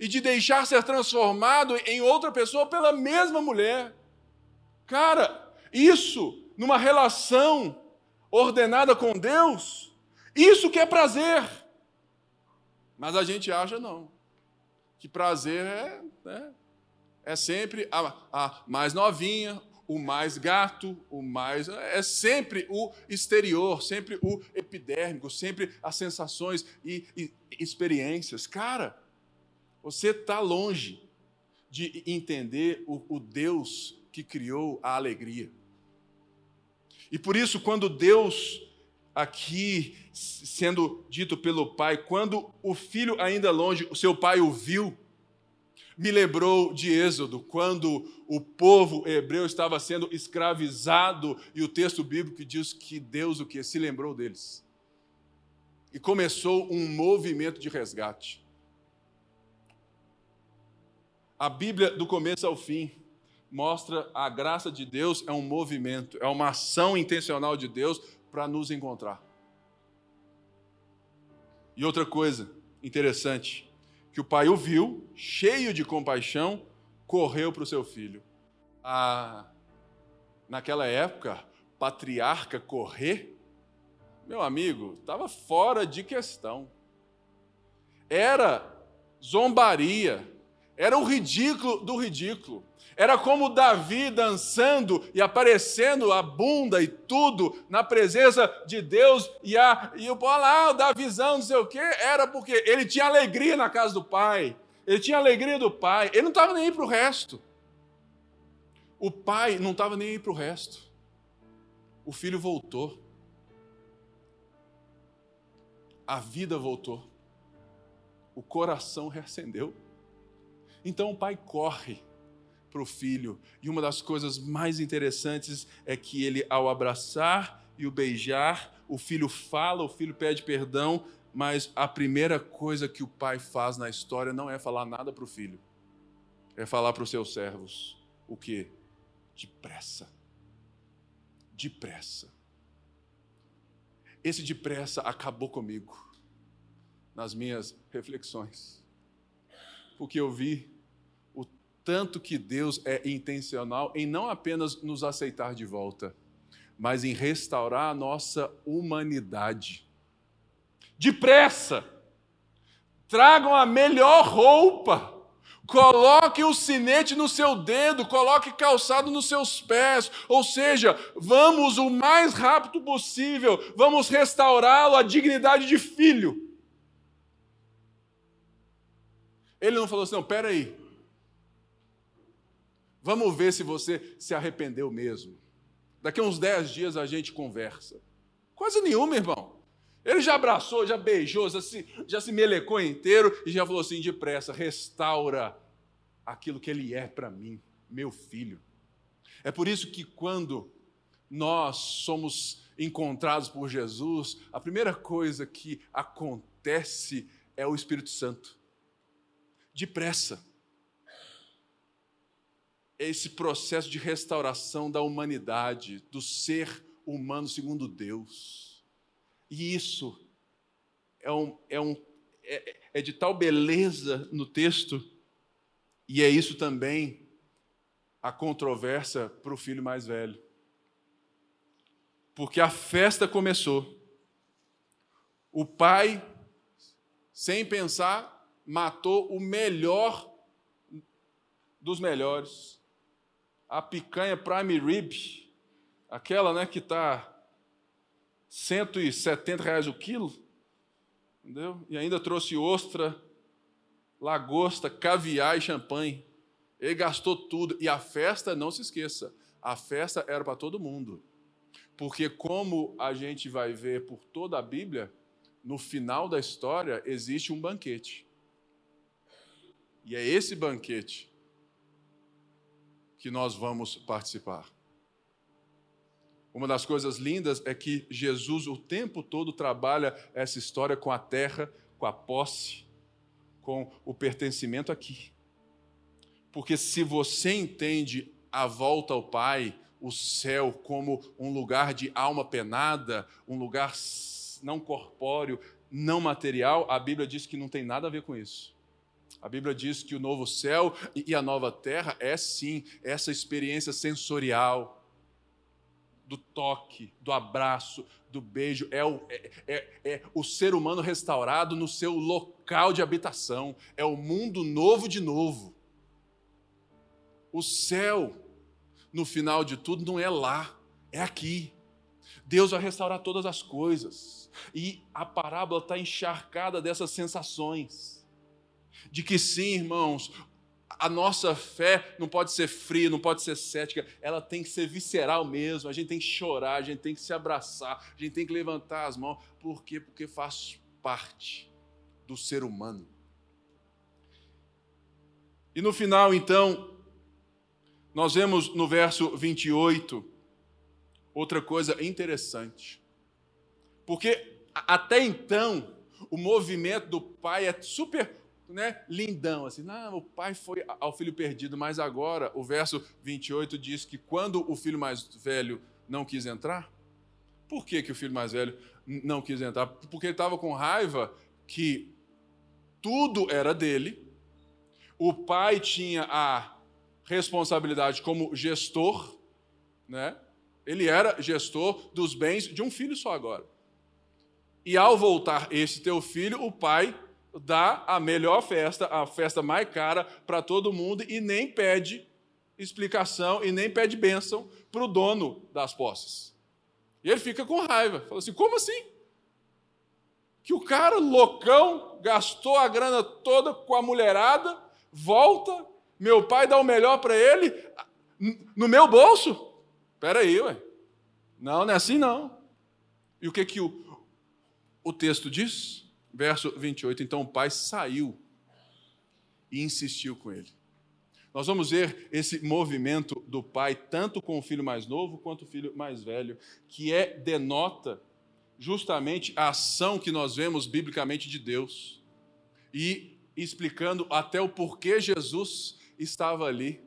e de deixar ser transformado em outra pessoa pela mesma mulher. Cara, isso numa relação ordenada com Deus, isso que é prazer. Mas a gente acha não, que prazer é, né, é sempre a, a mais novinha, o mais gato, o mais. É sempre o exterior, sempre o epidérmico, sempre as sensações e, e experiências. Cara, você está longe de entender o, o Deus que criou a alegria. E por isso, quando Deus, aqui sendo dito pelo Pai, quando o filho ainda longe, o seu pai o viu, me lembrou de Êxodo, quando o povo hebreu estava sendo escravizado e o texto bíblico diz que Deus o que se lembrou deles. E começou um movimento de resgate. A Bíblia do começo ao fim mostra a graça de Deus é um movimento, é uma ação intencional de Deus para nos encontrar. E outra coisa interessante, que o pai o viu, cheio de compaixão, correu para o seu filho. Ah, naquela época, patriarca correr, meu amigo, estava fora de questão. Era zombaria, era o ridículo do ridículo. Era como Davi dançando e aparecendo a bunda e tudo na presença de Deus. E, a, e o lá, o Davizão, não sei o quê. Era porque ele tinha alegria na casa do pai. Ele tinha alegria do pai. Ele não estava nem aí para o resto. O pai não estava nem aí para o resto. O filho voltou. a vida voltou, o coração reacendeu. Então o pai corre para o filho, e uma das coisas mais interessantes é que ele, ao abraçar e o beijar, o filho fala, o filho pede perdão, mas a primeira coisa que o pai faz na história não é falar nada para o filho, é falar para os seus servos: o que? Depressa. Depressa. Esse depressa acabou comigo nas minhas reflexões, porque eu vi tanto que Deus é intencional em não apenas nos aceitar de volta, mas em restaurar a nossa humanidade. Depressa! Tragam a melhor roupa Coloque o sinete no seu dedo, coloque calçado nos seus pés, ou seja, vamos o mais rápido possível, vamos restaurá-lo à dignidade de filho. Ele não falou assim, não, peraí, vamos ver se você se arrependeu mesmo. Daqui a uns dez dias a gente conversa. Coisa nenhuma, irmão. Ele já abraçou, já beijou, já se, já se melecou inteiro e já falou assim: depressa, restaura aquilo que ele é para mim, meu filho. É por isso que quando nós somos encontrados por Jesus, a primeira coisa que acontece é o Espírito Santo. Depressa. Esse processo de restauração da humanidade, do ser humano segundo Deus. E isso é, um, é, um, é, é de tal beleza no texto, e é isso também a controvérsia para o filho mais velho. Porque a festa começou. O pai, sem pensar, matou o melhor dos melhores. A picanha prime rib, aquela né, que está 170 reais o quilo, entendeu? E ainda trouxe ostra, lagosta, caviar e champanhe. Ele gastou tudo. E a festa, não se esqueça, a festa era para todo mundo. Porque, como a gente vai ver por toda a Bíblia, no final da história existe um banquete. E é esse banquete que nós vamos participar. Uma das coisas lindas é que Jesus o tempo todo trabalha essa história com a terra, com a posse, com o pertencimento aqui. Porque se você entende a volta ao Pai, o céu, como um lugar de alma penada, um lugar não corpóreo, não material, a Bíblia diz que não tem nada a ver com isso. A Bíblia diz que o novo céu e a nova terra é sim essa experiência sensorial do toque, do abraço, do beijo, é o, é, é, é, o ser humano restaurado no seu local de habitação, é o mundo novo de novo. O céu, no final de tudo, não é lá, é aqui. Deus vai restaurar todas as coisas, e a parábola está encharcada dessas sensações. De que sim, irmãos, a nossa fé não pode ser fria, não pode ser cética, ela tem que ser visceral mesmo. A gente tem que chorar, a gente tem que se abraçar, a gente tem que levantar as mãos. Por quê? Porque faz parte do ser humano. E no final, então, nós vemos no verso 28 outra coisa interessante. Porque até então, o movimento do pai é super né, lindão, assim, não, o pai foi ao filho perdido, mas agora o verso 28 diz que quando o filho mais velho não quis entrar, por que, que o filho mais velho não quis entrar? Porque ele estava com raiva que tudo era dele, o pai tinha a responsabilidade como gestor, né? ele era gestor dos bens de um filho só agora. E ao voltar esse teu filho, o pai dá a melhor festa, a festa mais cara para todo mundo e nem pede explicação e nem pede bênção para o dono das posses. E ele fica com raiva. Fala assim: como assim? Que o cara loucão gastou a grana toda com a mulherada, volta, meu pai dá o melhor para ele, no meu bolso? Espera aí, ué. Não, não é assim não. E o que que o, o texto diz, verso 28, então o pai saiu e insistiu com ele. Nós vamos ver esse movimento do pai, tanto com o filho mais novo quanto o filho mais velho, que é denota justamente a ação que nós vemos biblicamente de Deus e explicando até o porquê Jesus estava ali.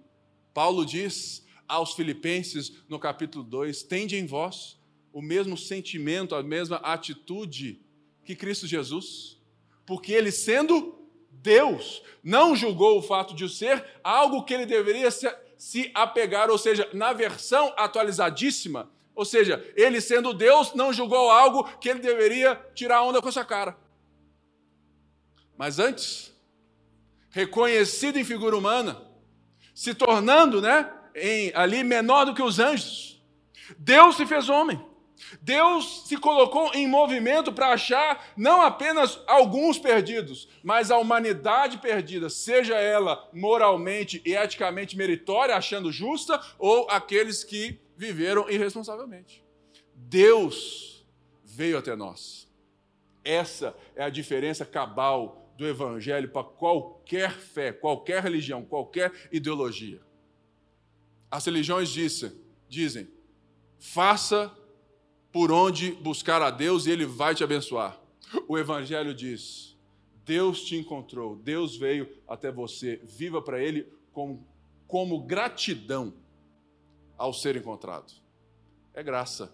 Paulo diz aos Filipenses no capítulo 2: Tende em vós o mesmo sentimento, a mesma atitude que Cristo Jesus, porque ele sendo Deus não julgou o fato de ser algo que ele deveria se, se apegar, ou seja, na versão atualizadíssima, ou seja, ele sendo Deus não julgou algo que ele deveria tirar onda com essa cara. Mas antes, reconhecido em figura humana, se tornando, né, em, ali menor do que os anjos, Deus se fez homem. Deus se colocou em movimento para achar não apenas alguns perdidos, mas a humanidade perdida, seja ela moralmente e eticamente meritória, achando justa, ou aqueles que viveram irresponsavelmente. Deus veio até nós. Essa é a diferença cabal do Evangelho para qualquer fé, qualquer religião, qualquer ideologia. As religiões dizem, dizem faça por onde buscar a Deus e Ele vai te abençoar. O Evangelho diz: Deus te encontrou, Deus veio até você, viva para Ele como, como gratidão ao ser encontrado. É graça,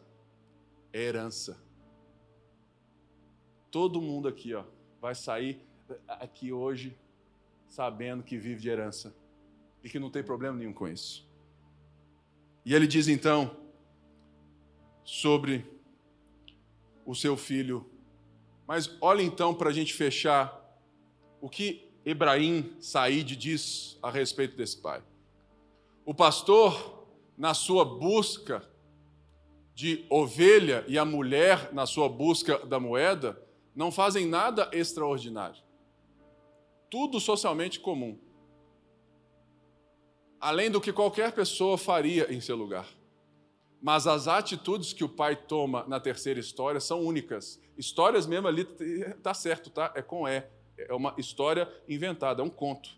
é herança. Todo mundo aqui ó, vai sair aqui hoje sabendo que vive de herança e que não tem problema nenhum com isso. E ele diz então sobre o seu filho. Mas olha então para a gente fechar o que Ebraim Said diz a respeito desse pai. O pastor, na sua busca de ovelha e a mulher na sua busca da moeda, não fazem nada extraordinário. Tudo socialmente comum. Além do que qualquer pessoa faria em seu lugar. Mas as atitudes que o pai toma na terceira história são únicas. Histórias mesmo ali, tá certo, tá? É com E. É uma história inventada, é um conto.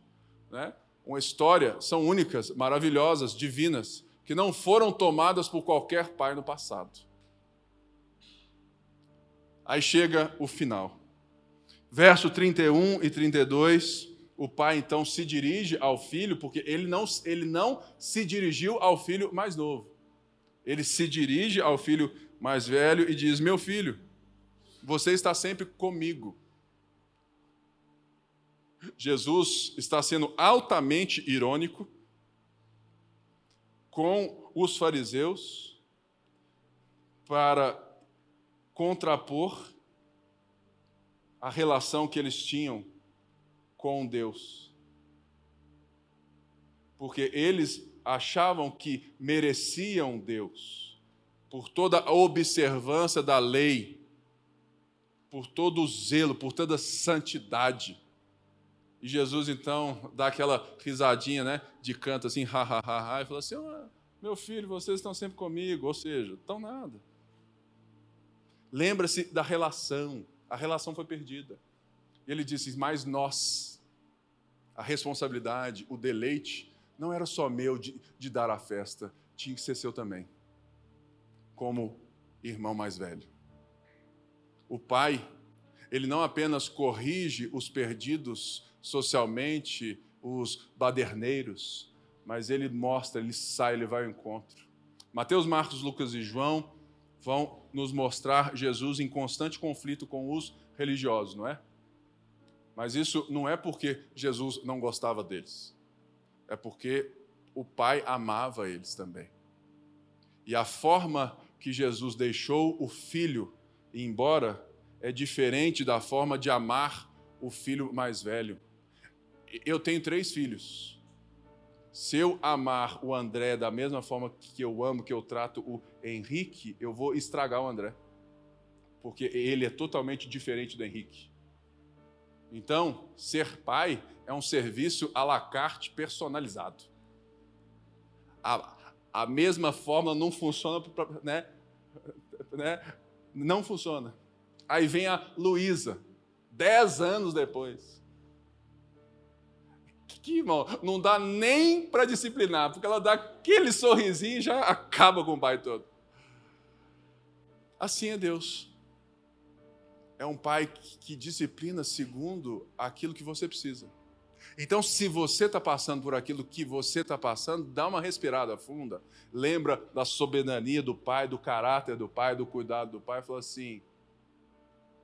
Né? Uma história, são únicas, maravilhosas, divinas que não foram tomadas por qualquer pai no passado. Aí chega o final. Verso 31 e 32, o pai então se dirige ao filho, porque ele não, ele não se dirigiu ao filho mais novo. Ele se dirige ao filho mais velho e diz: Meu filho, você está sempre comigo. Jesus está sendo altamente irônico com os fariseus para contrapor a relação que eles tinham com Deus. Porque eles achavam que mereciam Deus, por toda a observância da lei, por todo o zelo, por toda a santidade. E Jesus então dá aquela risadinha, né, de canto assim, ha, ha, ha, ha e fala assim: oh, meu filho, vocês estão sempre comigo, ou seja, estão nada. Lembra-se da relação, a relação foi perdida. Ele disse: Mas nós, a responsabilidade, o deleite, não era só meu de, de dar a festa, tinha que ser seu também, como irmão mais velho. O pai, ele não apenas corrige os perdidos socialmente, os baderneiros, mas ele mostra, ele sai, ele vai ao encontro. Mateus, Marcos, Lucas e João vão nos mostrar Jesus em constante conflito com os religiosos, não é? Mas isso não é porque Jesus não gostava deles. É porque o Pai amava eles também. E a forma que Jesus deixou o filho ir embora é diferente da forma de amar o filho mais velho eu tenho três filhos. Se eu amar o André da mesma forma que eu amo, que eu trato o Henrique, eu vou estragar o André. Porque ele é totalmente diferente do Henrique. Então, ser pai é um serviço à la carte personalizado. A, a mesma forma não funciona, né? né? Não funciona. Aí vem a Luísa, dez anos depois. Que, irmão, não dá nem para disciplinar, porque ela dá aquele sorrisinho e já acaba com o pai todo. Assim é Deus. É um pai que disciplina segundo aquilo que você precisa. Então, se você está passando por aquilo que você está passando, dá uma respirada funda. Lembra da soberania do Pai, do caráter do Pai, do cuidado do Pai. Fala assim: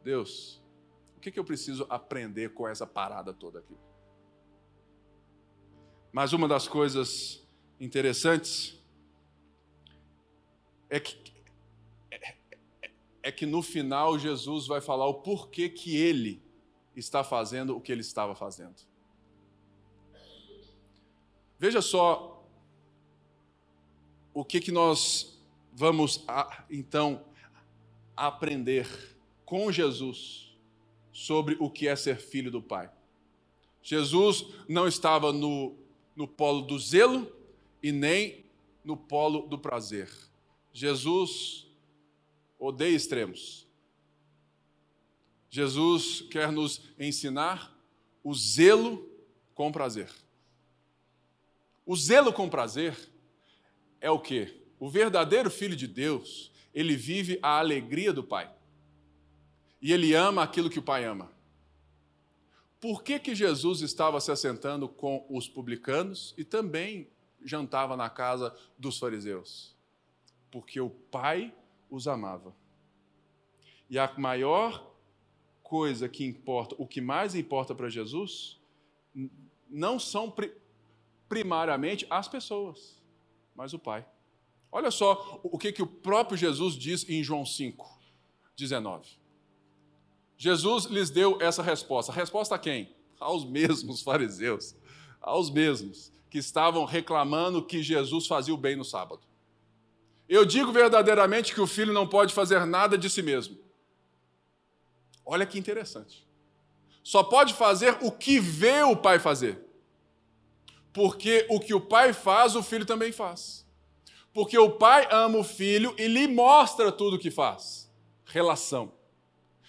Deus, o que, que eu preciso aprender com essa parada toda aqui? Mas uma das coisas interessantes é que, é que no final Jesus vai falar o porquê que ele está fazendo o que ele estava fazendo. Veja só o que, que nós vamos então aprender com Jesus sobre o que é ser filho do Pai. Jesus não estava no, no polo do zelo e nem no polo do prazer. Jesus odeia extremos. Jesus quer nos ensinar o zelo com prazer. O zelo com prazer é o que? O verdadeiro filho de Deus, ele vive a alegria do Pai. E ele ama aquilo que o Pai ama. Por que, que Jesus estava se assentando com os publicanos e também jantava na casa dos fariseus? Porque o Pai os amava. E a maior coisa que importa, o que mais importa para Jesus, não são primariamente as pessoas, mas o Pai. Olha só o que, que o próprio Jesus diz em João 5, 19. Jesus lhes deu essa resposta. Resposta a quem? Aos mesmos fariseus, aos mesmos que estavam reclamando que Jesus fazia o bem no sábado. Eu digo verdadeiramente que o filho não pode fazer nada de si mesmo. Olha que interessante. Só pode fazer o que vê o pai fazer. Porque o que o pai faz, o filho também faz. Porque o pai ama o filho e lhe mostra tudo o que faz. Relação.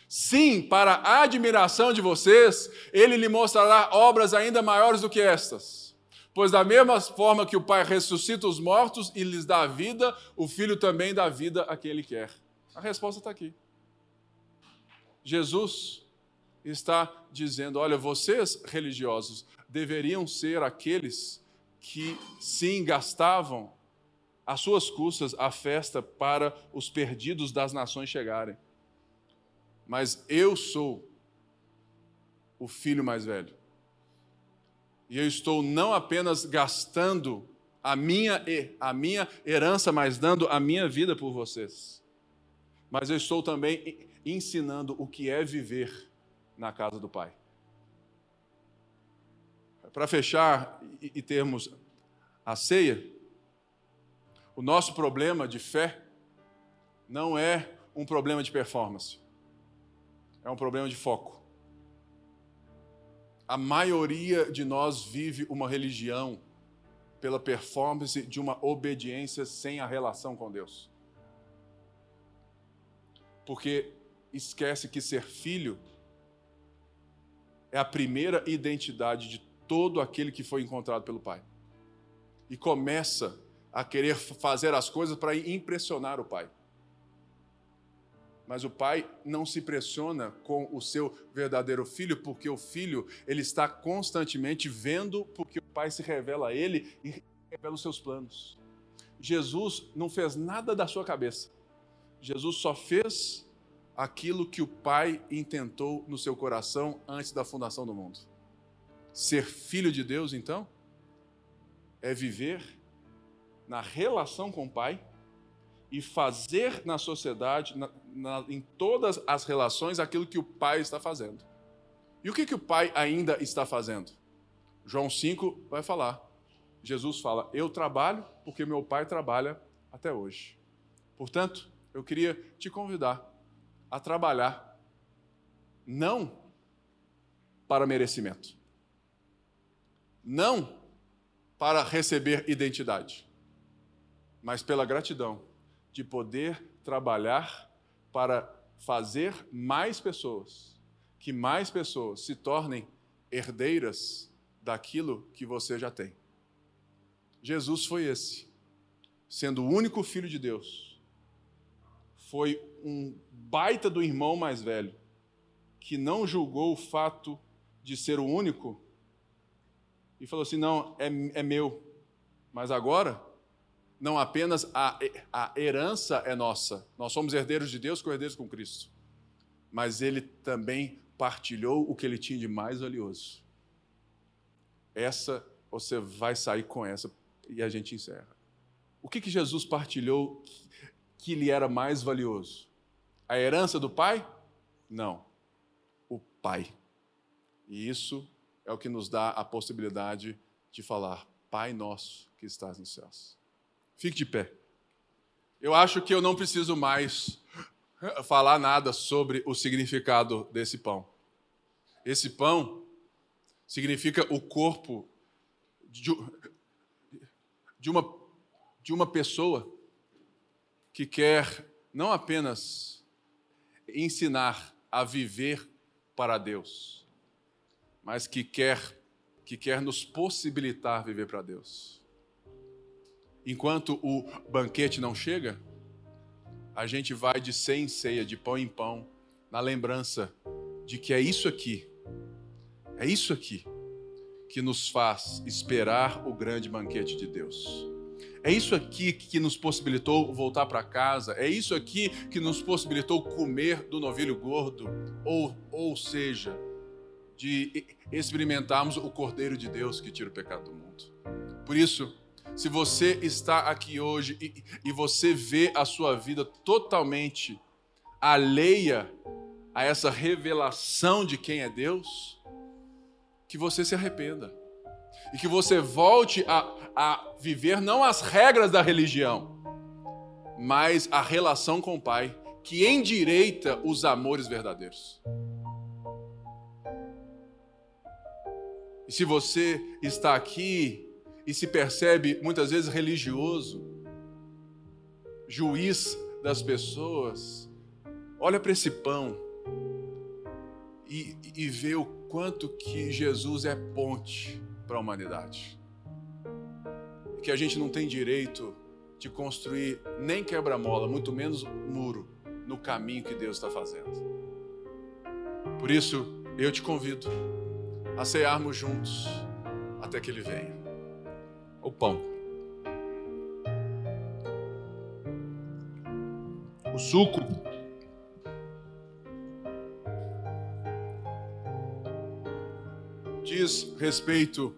Sim, para a admiração de vocês, ele lhe mostrará obras ainda maiores do que estas. Pois, da mesma forma que o Pai ressuscita os mortos e lhes dá vida, o Filho também dá vida a quem ele quer. A resposta está aqui. Jesus está dizendo: olha, vocês religiosos, deveriam ser aqueles que sim gastavam as suas custas a festa para os perdidos das nações chegarem. Mas eu sou o filho mais velho. E eu estou não apenas gastando a minha, a minha herança, mas dando a minha vida por vocês. Mas eu estou também ensinando o que é viver na casa do Pai para fechar e, termos a ceia, o nosso problema de fé não é um problema de performance, é um problema de foco. A maioria de nós vive uma religião pela performance de uma obediência sem a relação com Deus. Porque esquece que ser filho é a primeira identidade de todo aquele que foi encontrado pelo Pai. E começa a querer fazer as coisas para impressionar o Pai. Mas o pai não se pressiona com o seu verdadeiro filho, porque o filho ele está constantemente vendo porque o pai se revela a ele e revela os seus planos. Jesus não fez nada da sua cabeça. Jesus só fez aquilo que o pai intentou no seu coração antes da fundação do mundo. Ser filho de Deus, então, é viver na relação com o Pai e fazer na sociedade, na, na, em todas as relações, aquilo que o Pai está fazendo. E o que, que o Pai ainda está fazendo? João 5 vai falar. Jesus fala: Eu trabalho porque meu Pai trabalha até hoje. Portanto, eu queria te convidar a trabalhar, não para merecimento não para receber identidade, mas pela gratidão de poder trabalhar para fazer mais pessoas, que mais pessoas se tornem herdeiras daquilo que você já tem. Jesus foi esse, sendo o único filho de Deus. Foi um baita do irmão mais velho, que não julgou o fato de ser o único e falou assim: não, é, é meu, mas agora não apenas a, a herança é nossa, nós somos herdeiros de Deus, co-herdeiros com Cristo, mas ele também partilhou o que ele tinha de mais valioso. Essa, você vai sair com essa e a gente encerra. O que, que Jesus partilhou que, que lhe era mais valioso? A herança do pai? Não. O pai. E isso é o que nos dá a possibilidade de falar: Pai nosso que estás nos céus. Fique de pé. Eu acho que eu não preciso mais falar nada sobre o significado desse pão. Esse pão significa o corpo de, uma, de uma pessoa que quer não apenas ensinar a viver para Deus, mas que quer que quer nos possibilitar viver para Deus. Enquanto o banquete não chega, a gente vai de ceia em ceia, de pão em pão, na lembrança de que é isso aqui, é isso aqui que nos faz esperar o grande banquete de Deus. É isso aqui que nos possibilitou voltar para casa, é isso aqui que nos possibilitou comer do novilho gordo, ou, ou seja, de experimentarmos o Cordeiro de Deus que tira o pecado do mundo. Por isso, se você está aqui hoje e, e você vê a sua vida totalmente alheia a essa revelação de quem é Deus, que você se arrependa. E que você volte a, a viver não as regras da religião, mas a relação com o Pai, que endireita os amores verdadeiros. E se você está aqui e se percebe muitas vezes religioso, juiz das pessoas, olha para esse pão e, e vê o quanto que Jesus é ponte para a humanidade. Que a gente não tem direito de construir nem quebra-mola, muito menos muro, no caminho que Deus está fazendo. Por isso, eu te convido a cearmos juntos até que Ele venha o pão. O suco. Diz respeito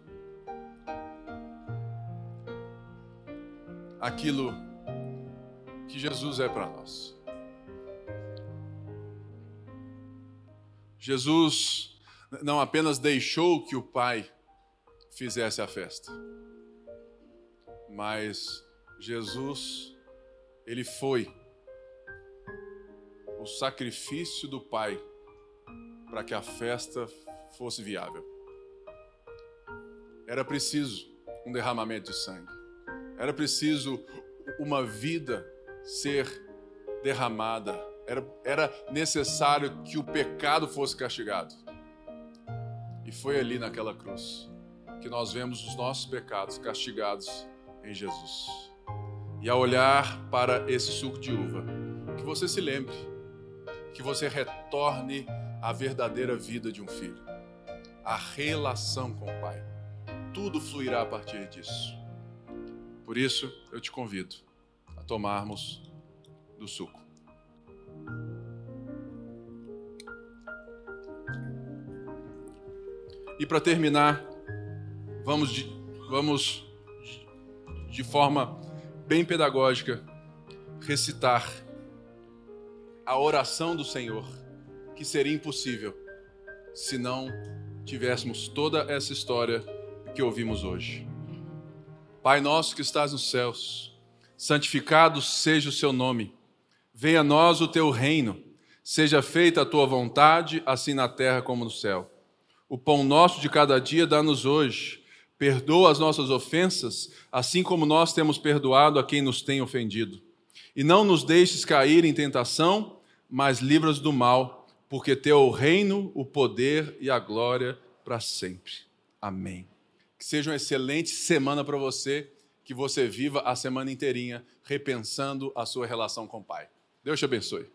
aquilo que Jesus é para nós. Jesus não apenas deixou que o Pai fizesse a festa mas Jesus, ele foi o sacrifício do Pai para que a festa fosse viável. Era preciso um derramamento de sangue. Era preciso uma vida ser derramada. Era, era necessário que o pecado fosse castigado. E foi ali naquela cruz que nós vemos os nossos pecados castigados em Jesus. E ao olhar para esse suco de uva, que você se lembre, que você retorne à verdadeira vida de um filho, a relação com o Pai. Tudo fluirá a partir disso. Por isso, eu te convido a tomarmos do suco. E para terminar, vamos, vamos de forma bem pedagógica, recitar a oração do Senhor, que seria impossível se não tivéssemos toda essa história que ouvimos hoje. Pai nosso que estás nos céus, santificado seja o seu nome. Venha a nós o teu reino. Seja feita a tua vontade, assim na terra como no céu. O pão nosso de cada dia dá-nos hoje Perdoa as nossas ofensas, assim como nós temos perdoado a quem nos tem ofendido. E não nos deixes cair em tentação, mas livra-nos do mal, porque teu o reino, o poder e a glória para sempre. Amém. Que seja uma excelente semana para você, que você viva a semana inteirinha repensando a sua relação com o Pai. Deus te abençoe.